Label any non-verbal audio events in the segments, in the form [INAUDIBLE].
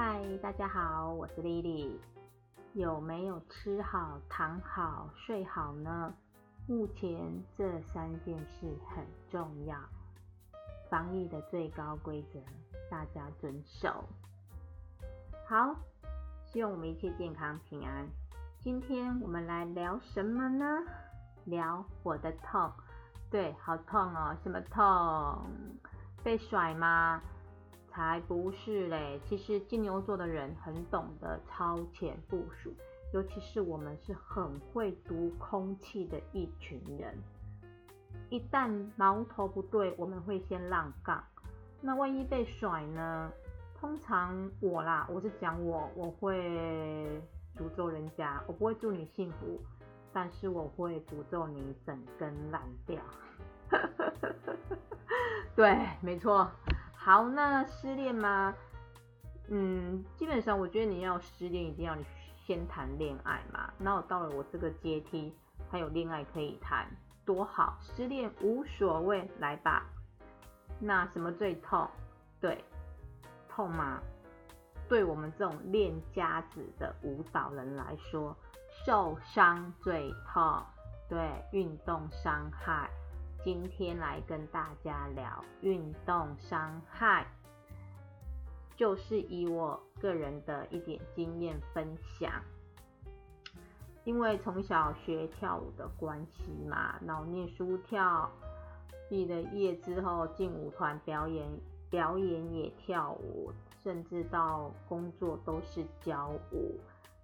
嗨，大家好，我是 Lily。有没有吃好、躺好、睡好呢？目前这三件事很重要，防疫的最高规则，大家遵守。好，希望我们一切健康平安。今天我们来聊什么呢？聊我的痛。对，好痛哦！什么痛？被甩吗？才不是嘞！其实金牛座的人很懂得超前部署，尤其是我们是很会读空气的一群人。一旦矛头不对，我们会先让杠。那万一被甩呢？通常我啦，我是讲我，我会诅咒人家，我不会祝你幸福，但是我会诅咒你整根烂掉。[LAUGHS] 对，没错。好，那失恋吗？嗯，基本上我觉得你要失恋，一定要你先谈恋爱嘛。那我到了我这个阶梯，还有恋爱可以谈，多好！失恋无所谓，来吧。那什么最痛？对，痛吗？对我们这种练家子的舞蹈人来说，受伤最痛。对，运动伤害。今天来跟大家聊运动伤害，就是以我个人的一点经验分享。因为从小学跳舞的关系嘛，然后念书跳，毕了业之后进舞团表演，表演也跳舞，甚至到工作都是教舞。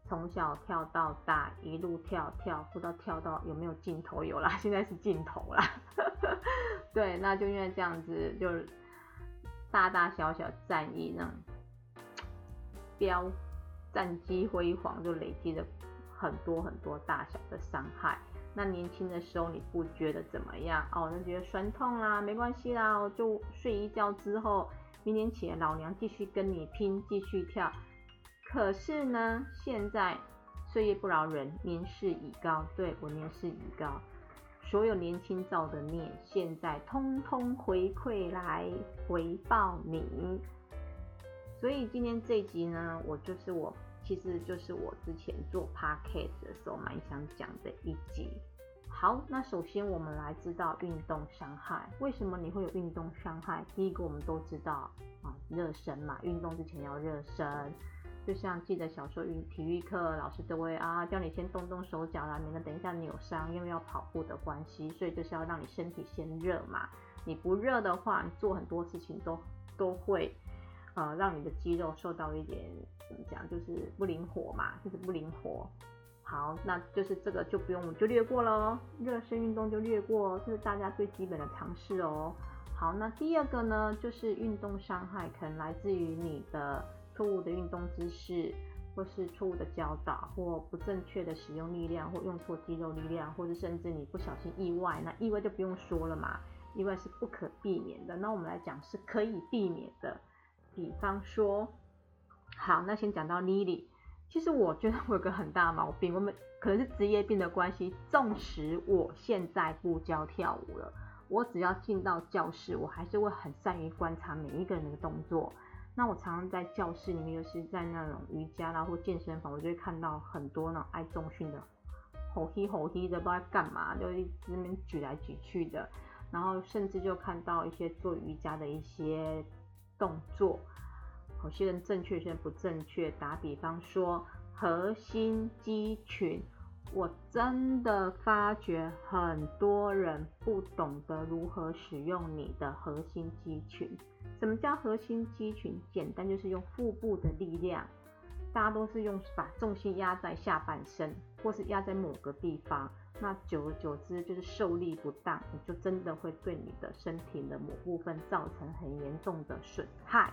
从小跳到大，一路跳跳，不知道跳到有没有尽头？有啦，[LAUGHS] 现在是尽头啦。[LAUGHS] 对，那就因为这样子，就大大小小战役那种标战绩辉煌，就累积了很多很多大小的伤害。那年轻的时候你不觉得怎么样？哦，那觉得酸痛啦，没关系啦，就睡一觉之后，明天起来老娘继续跟你拼，继续跳。可是呢，现在岁月不饶人，年事已高。对，我年事已高，所有年轻造的孽，现在通通回馈来回报你。所以今天这一集呢，我就是我，其实就是我之前做 podcast 的时候蛮想讲的一集。好，那首先我们来知道运动伤害，为什么你会有运动伤害？第一个我们都知道啊，热身嘛，运动之前要热身。就像记得小时候运体育课，老师都会啊叫你先动动手脚啦，免得等一下扭伤，因为要跑步的关系，所以就是要让你身体先热嘛。你不热的话，你做很多事情都都会呃让你的肌肉受到一点怎么讲，就是不灵活嘛，就是不灵活。好，那就是这个就不用，就略过喽，热身运动就略过，这是大家最基本的常识哦。好，那第二个呢，就是运动伤害可能来自于你的。错误的运动姿势，或是错误的教导，或不正确的使用力量，或用错肌肉力量，或者甚至你不小心意外，那意外就不用说了嘛，意外是不可避免的。那我们来讲是可以避免的，比方说，好，那先讲到 Lily，其实我觉得我有个很大毛病，我们可能是职业病的关系，纵使我现在不教跳舞了，我只要进到教室，我还是会很善于观察每一个人的动作。那我常常在教室里面，尤其是在那种瑜伽啦或健身房，我就会看到很多那种爱重训的，吼嘿吼嘿的，不知道干嘛，就一直那边举来举去的。然后甚至就看到一些做瑜伽的一些动作，有些人正确，有些人不正确。打比方说核心肌群。我真的发觉很多人不懂得如何使用你的核心肌群。什么叫核心肌群？简单就是用腹部的力量。大家都是用把重心压在下半身，或是压在某个地方。那久而久之就是受力不当，你就真的会对你的身体的某部分造成很严重的损害。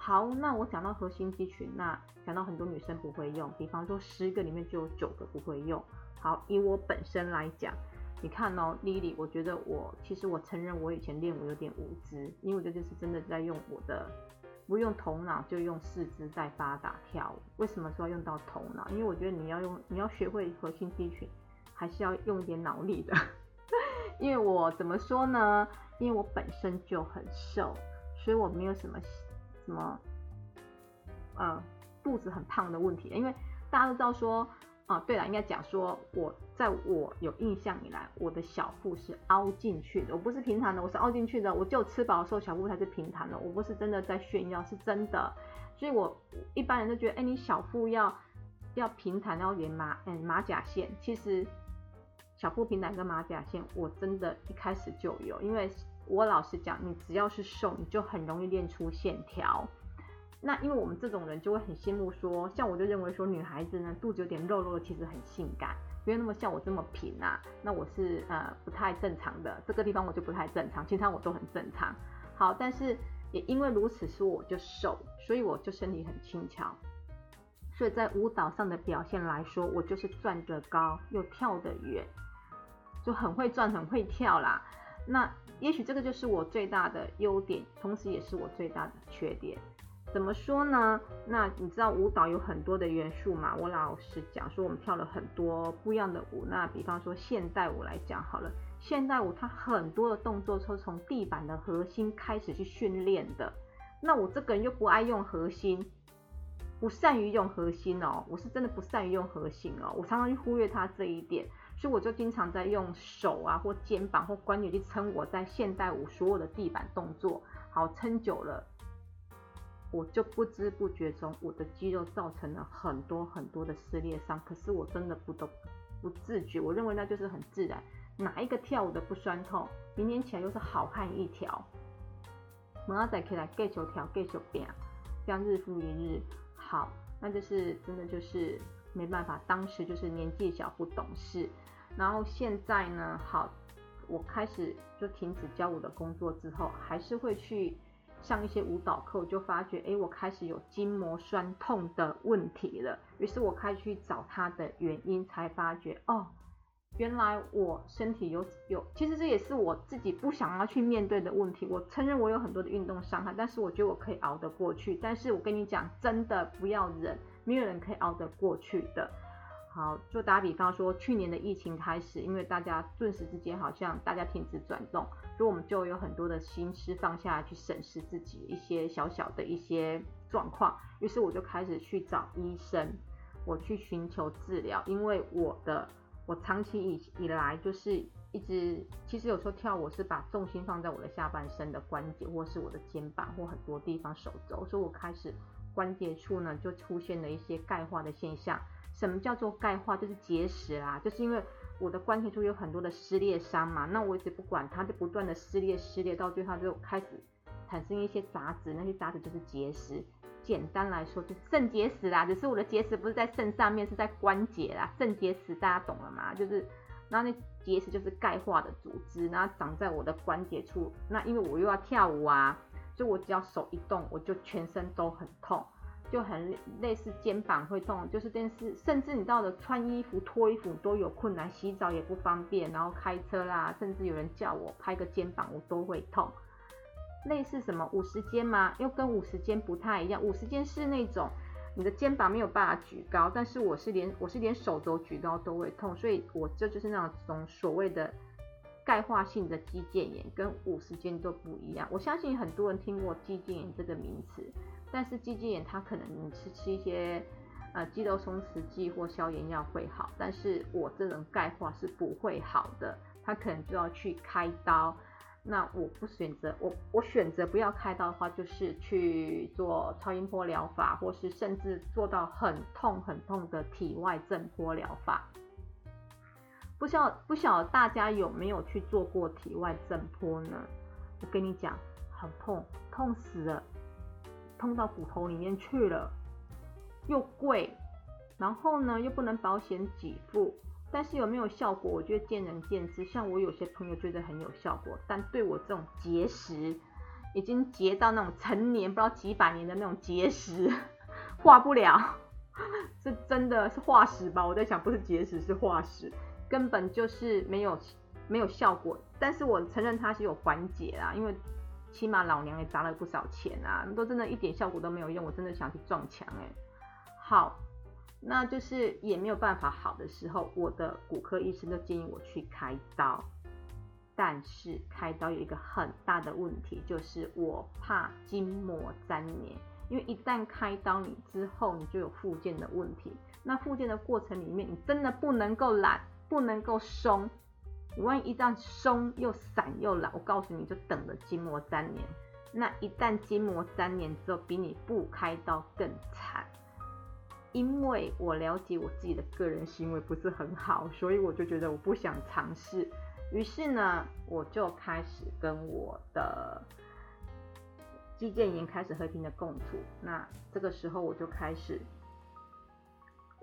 好，那我讲到核心肌群，那讲到很多女生不会用，比方说十个里面就有九个不会用。好，以我本身来讲，你看哦，Lily，我觉得我其实我承认我以前练舞有点无知，因为我这就是真的在用我的，不用头脑就用四肢在发达跳舞。为什么说要用到头脑？因为我觉得你要用，你要学会核心肌群，还是要用一点脑力的。[LAUGHS] 因为我怎么说呢？因为我本身就很瘦，所以我没有什么。什么呃肚子很胖的问题，因为大家都知道说。啊，对了，应该讲说，我在我有印象以来，我的小腹是凹进去的，我不是平坦的，我是凹进去的。我就吃饱的时候，小腹才是平坦的，我不是真的在炫耀，是真的。所以我一般人都觉得，哎，你小腹要要平坦，要连马嗯马甲线。其实小腹平坦跟马甲线，我真的一开始就有，因为我老实讲，你只要是瘦，你就很容易练出线条。那因为我们这种人就会很羡慕说，像我就认为说女孩子呢肚子有点肉肉的其实很性感，不要那么像我这么平啊。那我是呃不太正常的，这个地方我就不太正常，其他我都很正常。好，但是也因为如此，说我就瘦，所以我就身体很轻巧。所以在舞蹈上的表现来说，我就是转得高又跳得远，就很会转很会跳啦。那也许这个就是我最大的优点，同时也是我最大的缺点。怎么说呢？那你知道舞蹈有很多的元素嘛？我老实讲说，我们跳了很多不一样的舞。那比方说现代舞来讲好了，现代舞它很多的动作都是从地板的核心开始去训练的。那我这个人又不爱用核心，不善于用核心哦，我是真的不善于用核心哦，我常常去忽略它这一点，所以我就经常在用手啊或肩膀或关节去撑我在现代舞所有的地板动作，好，撑久了。我就不知不觉中，我的肌肉造成了很多很多的撕裂伤。可是我真的不懂不自觉，我认为那就是很自然。哪一个跳舞的不酸痛？明天起来又是好汉一条。明仔载起来继续跳，继续拼，这样日复一日。好，那就是真的就是没办法，当时就是年纪小不懂事。然后现在呢，好，我开始就停止教舞的工作之后，还是会去。上一些舞蹈课，我就发觉，哎，我开始有筋膜酸痛的问题了。于是我开始去找它的原因，才发觉，哦，原来我身体有有，其实这也是我自己不想要去面对的问题。我承认我有很多的运动伤害，但是我觉得我可以熬得过去。但是我跟你讲，真的不要忍，没有人可以熬得过去的。好，就打比方说，去年的疫情开始，因为大家顿时之间好像大家停止转动，所以我们就有很多的心思放下来去审视自己一些小小的一些状况。于是我就开始去找医生，我去寻求治疗，因为我的我长期以以来就是一直，其实有时候跳舞是把重心放在我的下半身的关节，或是我的肩膀，或很多地方手肘，所以我开始关节处呢就出现了一些钙化的现象。什么叫做钙化？就是结石啦，就是因为我的关节处有很多的撕裂伤嘛，那我一直不管它，就不断的撕裂撕裂，到最后就开始产生一些杂质，那些杂质就是结石。简单来说就是肾结石啦，只是我的结石不是在肾上面，是在关节啦。肾结石大家懂了吗？就是，然后那结石就是钙化的组织，然后长在我的关节处。那因为我又要跳舞啊，所以我只要手一动，我就全身都很痛。就很类似肩膀会痛，就是电视，甚至你到了穿衣服、脱衣服都有困难，洗澡也不方便，然后开车啦，甚至有人叫我拍个肩膀，我都会痛。类似什么五十肩吗？又跟五十肩不太一样。五十肩是那种你的肩膀没有办法举高，但是我是连我是连手肘举高都会痛，所以我这就是那种所谓的钙化性的肌腱炎，跟五十肩都不一样。我相信很多人听过肌腱炎这个名词。但是肌腱炎它可能你吃吃一些呃肌肉松弛剂或消炎药会好，但是我这种钙化是不会好的，它可能就要去开刀。那我不选择，我我选择不要开刀的话，就是去做超音波疗法，或是甚至做到很痛很痛的体外震波疗法。不晓不晓大家有没有去做过体外震波呢？我跟你讲，好痛，痛死了。痛到骨头里面去了，又贵，然后呢又不能保险给付，但是有没有效果？我觉得见仁见智。像我有些朋友觉得很有效果，但对我这种结石，已经结到那种成年不知道几百年的那种结石，化不了，是真的是化石吧？我在想，不是结石是化石，根本就是没有没有效果。但是我承认它是有缓解啦，因为。起码老娘也砸了不少钱啊，都真的一点效果都没有用，我真的想去撞墙哎。好，那就是也没有办法好的时候，我的骨科医生都建议我去开刀。但是开刀有一个很大的问题，就是我怕筋膜粘连，因为一旦开刀，你之后你就有复健的问题。那复健的过程里面，你真的不能够懒，不能够松。你万一一旦松又散又懒，我告诉你就等着筋膜粘连。那一旦筋膜粘连之后，比你不开刀更惨。因为我了解我自己的个人行为不是很好，所以我就觉得我不想尝试。于是呢，我就开始跟我的肌腱炎开始和平的共处。那这个时候我就开始，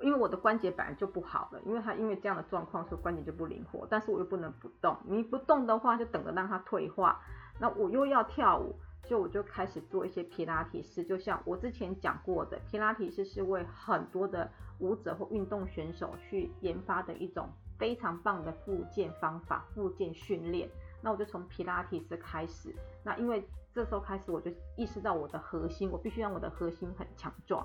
因为我的关节本来就不好了，因为它因为这样的状况，所以关节就不灵活。但是我又不能不动，你不动的话，就等着让它退化。那我又要跳舞。就我就开始做一些皮拉提斯，就像我之前讲过的，皮拉提斯是为很多的舞者或运动选手去研发的一种非常棒的复健方法、复健训练。那我就从皮拉提斯开始，那因为这时候开始我就意识到我的核心，我必须让我的核心很强壮，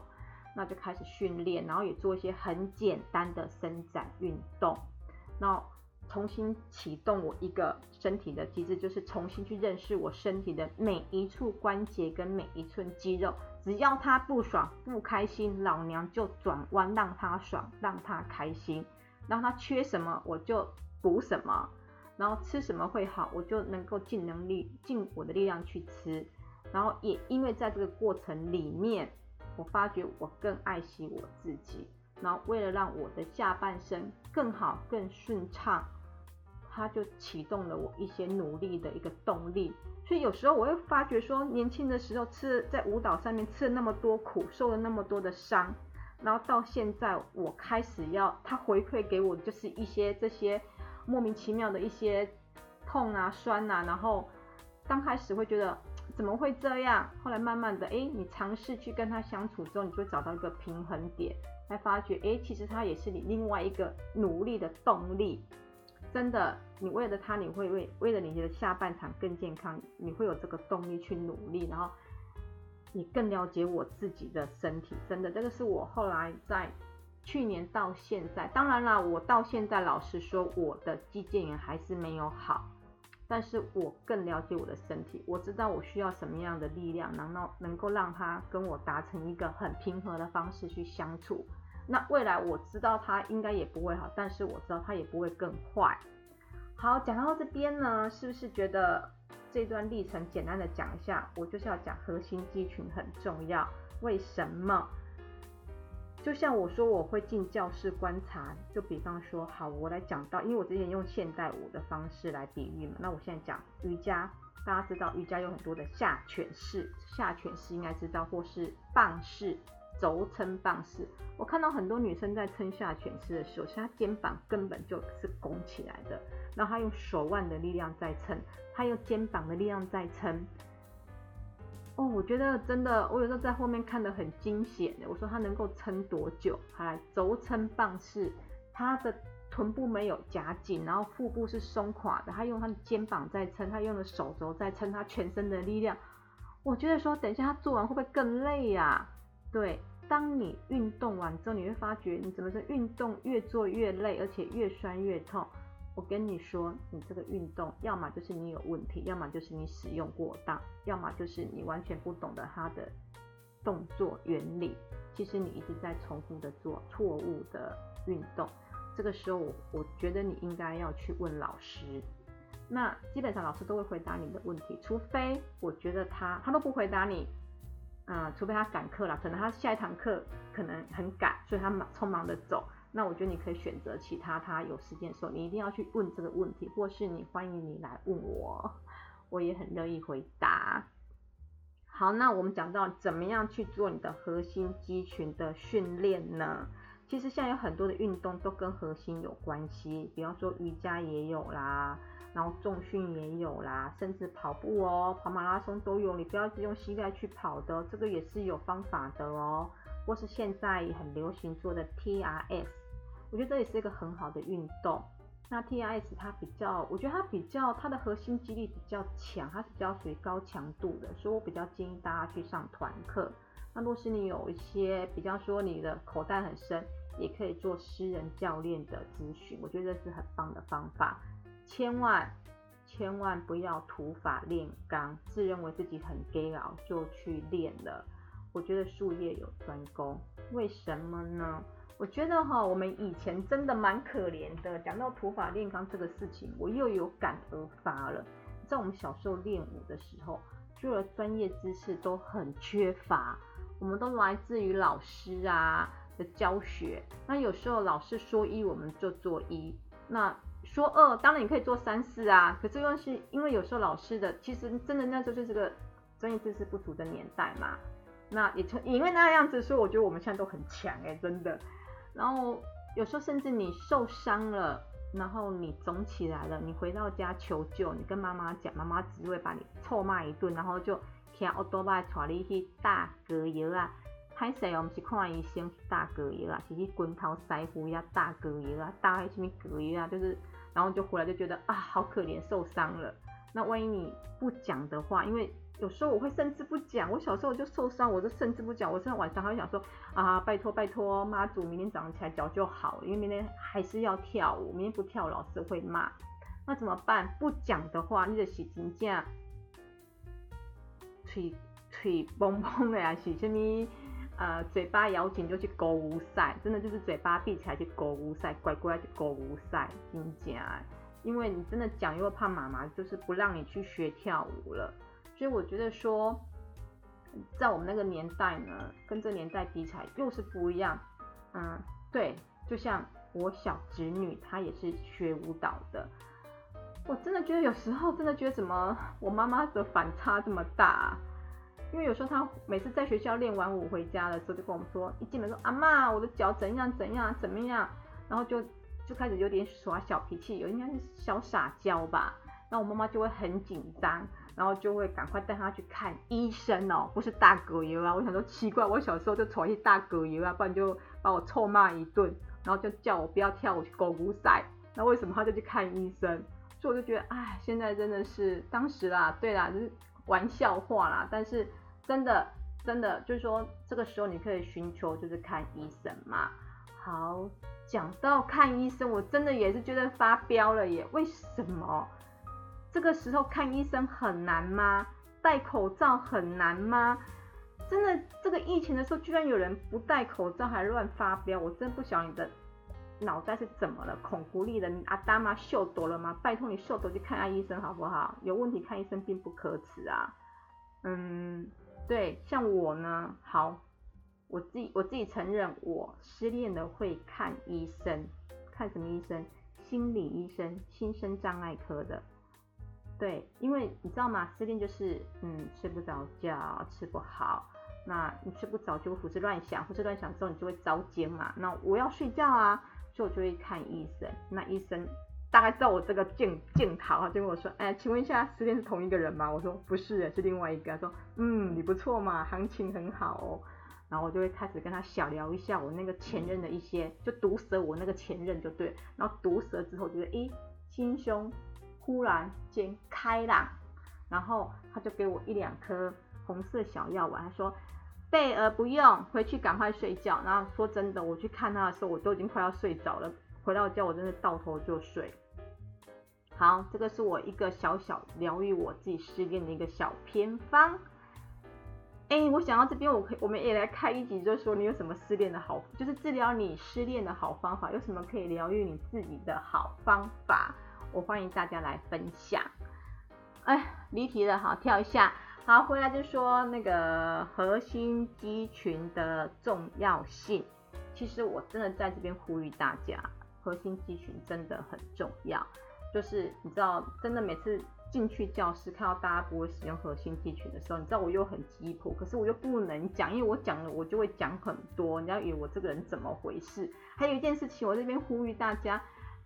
那就开始训练，然后也做一些很简单的伸展运动，那。重新启动我一个身体的机制，就是重新去认识我身体的每一处关节跟每一寸肌肉。只要他不爽不开心，老娘就转弯让他爽，让他开心。然后他缺什么我就补什么，然后吃什么会好，我就能够尽能力尽我的力量去吃。然后也因为在这个过程里面，我发觉我更爱惜我自己。然后为了让我的下半身更好更顺畅。他就启动了我一些努力的一个动力，所以有时候我会发觉说，年轻的时候吃在舞蹈上面吃了那么多苦，受了那么多的伤，然后到现在我开始要他回馈给我就是一些这些莫名其妙的一些痛啊酸啊，然后刚开始会觉得怎么会这样，后来慢慢的哎，你尝试去跟他相处之后，你就会找到一个平衡点，才发觉哎，其实他也是你另外一个努力的动力。真的，你为了他，你会为为了你的下半场更健康，你会有这个动力去努力，然后你更了解我自己的身体。真的，这个是我后来在去年到现在，当然啦，我到现在老实说，我的肌腱炎还是没有好，但是我更了解我的身体，我知道我需要什么样的力量，能够能够让他跟我达成一个很平和的方式去相处。那未来我知道它应该也不会好，但是我知道它也不会更坏。好，讲到这边呢，是不是觉得这段历程简单的讲一下？我就是要讲核心肌群很重要，为什么？就像我说我会进教室观察，就比方说，好，我来讲到，因为我之前用现代舞的方式来比喻嘛，那我现在讲瑜伽，大家知道瑜伽有很多的下犬式，下犬式应该知道，或是棒式。轴撑棒式，我看到很多女生在撑下犬式的时候，其实她肩膀根本就是拱起来的，然后她用手腕的力量在撑，她用肩膀的力量在撑。哦，我觉得真的，我有时候在后面看得很惊险的。我说他能够撑多久？来，轴撑棒式，他的臀部没有夹紧，然后腹部是松垮的，他用他的肩膀在撑，他用的手肘在撑，他全身的力量。我觉得说，等一下他做完会不会更累呀、对。当你运动完之后，你会发觉你怎么说，运动越做越累，而且越酸越痛。我跟你说，你这个运动，要么就是你有问题，要么就是你使用过当，要么就是你完全不懂得它的动作原理。其实你一直在重复的做错误的运动。这个时候，我我觉得你应该要去问老师。那基本上老师都会回答你的问题，除非我觉得他他都不回答你。嗯，除非他赶课了，可能他下一堂课可能很赶，所以他忙匆忙的走。那我觉得你可以选择其他，他有时间的时候，你一定要去问这个问题，或是你欢迎你来问我，我也很乐意回答。好，那我们讲到怎么样去做你的核心肌群的训练呢？其实现在有很多的运动都跟核心有关系，比方说瑜伽也有啦。然后重训也有啦，甚至跑步哦，跑马拉松都有。你不要只用膝盖去跑的，这个也是有方法的哦。或是现在很流行做的 TRS，我觉得这也是一个很好的运动。那 TRS 它比较，我觉得它比较它的核心肌力比较强，它是比较属于高强度的，所以我比较建议大家去上团课。那若是你有一些，比较说你的口袋很深，也可以做私人教练的咨询，我觉得这是很棒的方法。千万千万不要土法炼钢，自认为自己很 gay 佬就去练了。我觉得术业有专攻，为什么呢？我觉得哈，我们以前真的蛮可怜的。讲到土法炼钢这个事情，我又有感而发了。在我们小时候练武的时候，除了专业知识都很缺乏，我们都来自于老师啊的教学。那有时候老师说一，我们就做一；那说二，当然你可以做三四啊。可是又是因为有时候老师的，其实真的那时候就是个专业知识不足的年代嘛。那也成因为那样子，所以我觉得我们现在都很强哎、真的。然后有时候甚至你受伤了，然后你肿起来了，你回到家求救，你跟妈妈讲，妈妈只会把你臭骂一顿，然后就骑欧多拜带你去打隔药啊。歹势哦，不是看医生去打隔药啊，是去滚头塞服呀，打隔药啊，打什么隔药啊，就是，然后就回来就觉得啊，好可怜，受伤了。那万一你不讲的话，因为。有时候我会甚至不讲，我小时候就受伤，我就甚至不讲。我现在晚上还会想说啊，拜托拜托妈祖，明天早上起来脚就好了，因为明天还是要跳舞，明天不跳老师会骂。那怎么办？不讲的话，你的洗真正腿腿崩崩的呀，洗什么？呃，嘴巴咬紧就去勾无赛，真的就是嘴巴闭起来去勾无赛，乖乖去勾无赛，真正。因为你真的讲又怕妈妈就是不让你去学跳舞了。所以我觉得说，在我们那个年代呢，跟这年代比起来又是不一样。嗯，对，就像我小侄女，她也是学舞蹈的。我真的觉得有时候真的觉得怎么我妈妈的反差这么大？因为有时候她每次在学校练完舞回家的时候，就跟我们说，一进门说阿嬷，我的脚怎样怎样怎么样，然后就就开始有点耍小脾气，有应该是小撒娇吧。那我妈妈就会很紧张。然后就会赶快带他去看医生哦，不是大哥油啊！我想说奇怪，我小时候就传一大哥油啊，不然就把我臭骂一顿，然后就叫我不要跳舞去狗骨赛。那为什么他就去看医生？所以我就觉得，哎，现在真的是当时啦，对啦，就是玩笑话啦。但是真的真的就是说，这个时候你可以寻求就是看医生嘛。好，讲到看医生，我真的也是觉得发飙了耶！为什么？这个时候看医生很难吗？戴口罩很难吗？真的，这个疫情的时候，居然有人不戴口罩还乱发飙，我真不晓得你的脑袋是怎么了，孔古力的阿达玛秀逗了吗？拜托你秀逗去看下医生好不好？有问题看医生并不可耻啊。嗯，对，像我呢，好，我自己我自己承认，我失恋了会看医生，看什么医生？心理医生，心身障碍科的。对，因为你知道吗？失恋就是，嗯，睡不着觉，吃不好。那你睡不着就会胡思乱想，胡思乱想之后你就会着急嘛。那我要睡觉啊，所以我就会看医生。那医生大概知道我这个镜镜头，就跟我说，哎，请问一下，失恋是同一个人吗？我说不是，是另外一个。他说，嗯，你不错嘛，行情很好哦。然后我就会开始跟他小聊一下我那个前任的一些，就毒舌我那个前任就对。然后毒舌之后觉得，诶，心胸。忽然间开朗，然后他就给我一两颗红色小药丸，他说备而不用，回去赶快睡觉。然后说真的，我去看他的时候，我都已经快要睡着了。回到家，我真的倒头就睡。好，这个是我一个小小疗愈我自己失恋的一个小偏方。哎，我想到这边，我可以，我们也来开一集，就是说你有什么失恋的好，就是治疗你失恋的好方法，有什么可以疗愈你自己的好方法。我欢迎大家来分享。哎，离题了，好，跳一下。好，回来就说那个核心肌群的重要性。其实我真的在这边呼吁大家，核心肌群真的很重要。就是你知道，真的每次进去教室看到大家不会使用核心肌群的时候，你知道我又很急迫，可是我又不能讲，因为我讲了我就会讲很多，你要以为我这个人怎么回事？还有一件事情，我这边呼吁大家。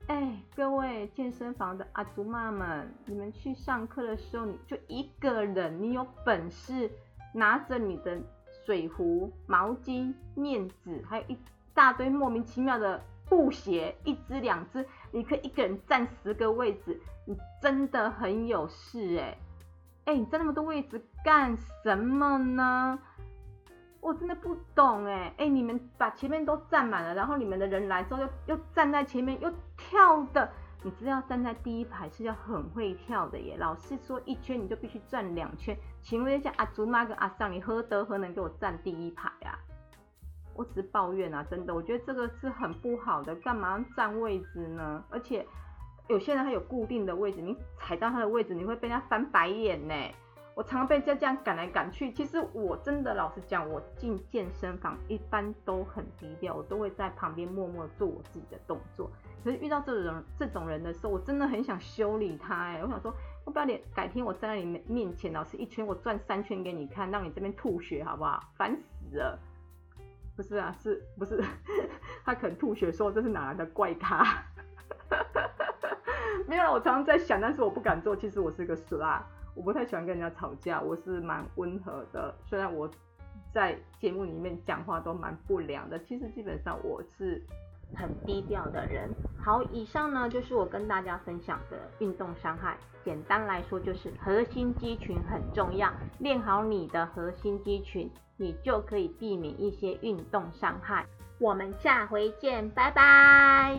哎，各位健身房的阿祖妈们，你们去上课的时候，你就一个人，你有本事拿着你的水壶、毛巾、面纸，还有一大堆莫名其妙的布鞋，一只两只，你可以一个人占十个位置，你真的很有事哎！哎，你占那么多位置干什么呢？我真的不懂哎哎，你们把前面都站满了，然后你们的人来之后又又站在前面，又跳的你知道站在第一排是要很会跳的耶。老师说一圈你就必须转两圈，请问一下阿祖妈跟阿桑，你何德何能给我站第一排啊？我只是抱怨啊，真的，我觉得这个是很不好的，干嘛要占位置呢？而且有些人他有固定的位置，你踩到他的位置，你会被他翻白眼呢。我常常被这样赶来赶去。其实我真的老实讲，我进健身房一般都很低调，我都会在旁边默默做我自己的动作。可是遇到这种人这种人的时候，我真的很想修理他哎，我想说，我不要你改天我站在你面前，老师一圈我转三圈给你看，让你这边吐血好不好？烦死了！不是啊，是不是 [LAUGHS] 他可能吐血说这是哪来的怪咖？[LAUGHS] 没有，我常常在想，但是我不敢做。其实我是个死啦，我不太喜欢跟人家吵架，我是蛮温和的。虽然我在节目里面讲话都蛮不良的，其实基本上我是很低调的人。好，以上呢就是我跟大家分享的运动伤害。简单来说，就是核心肌群很重要，练好你的核心肌群。你就可以避免一些运动伤害。我们下回见，拜拜。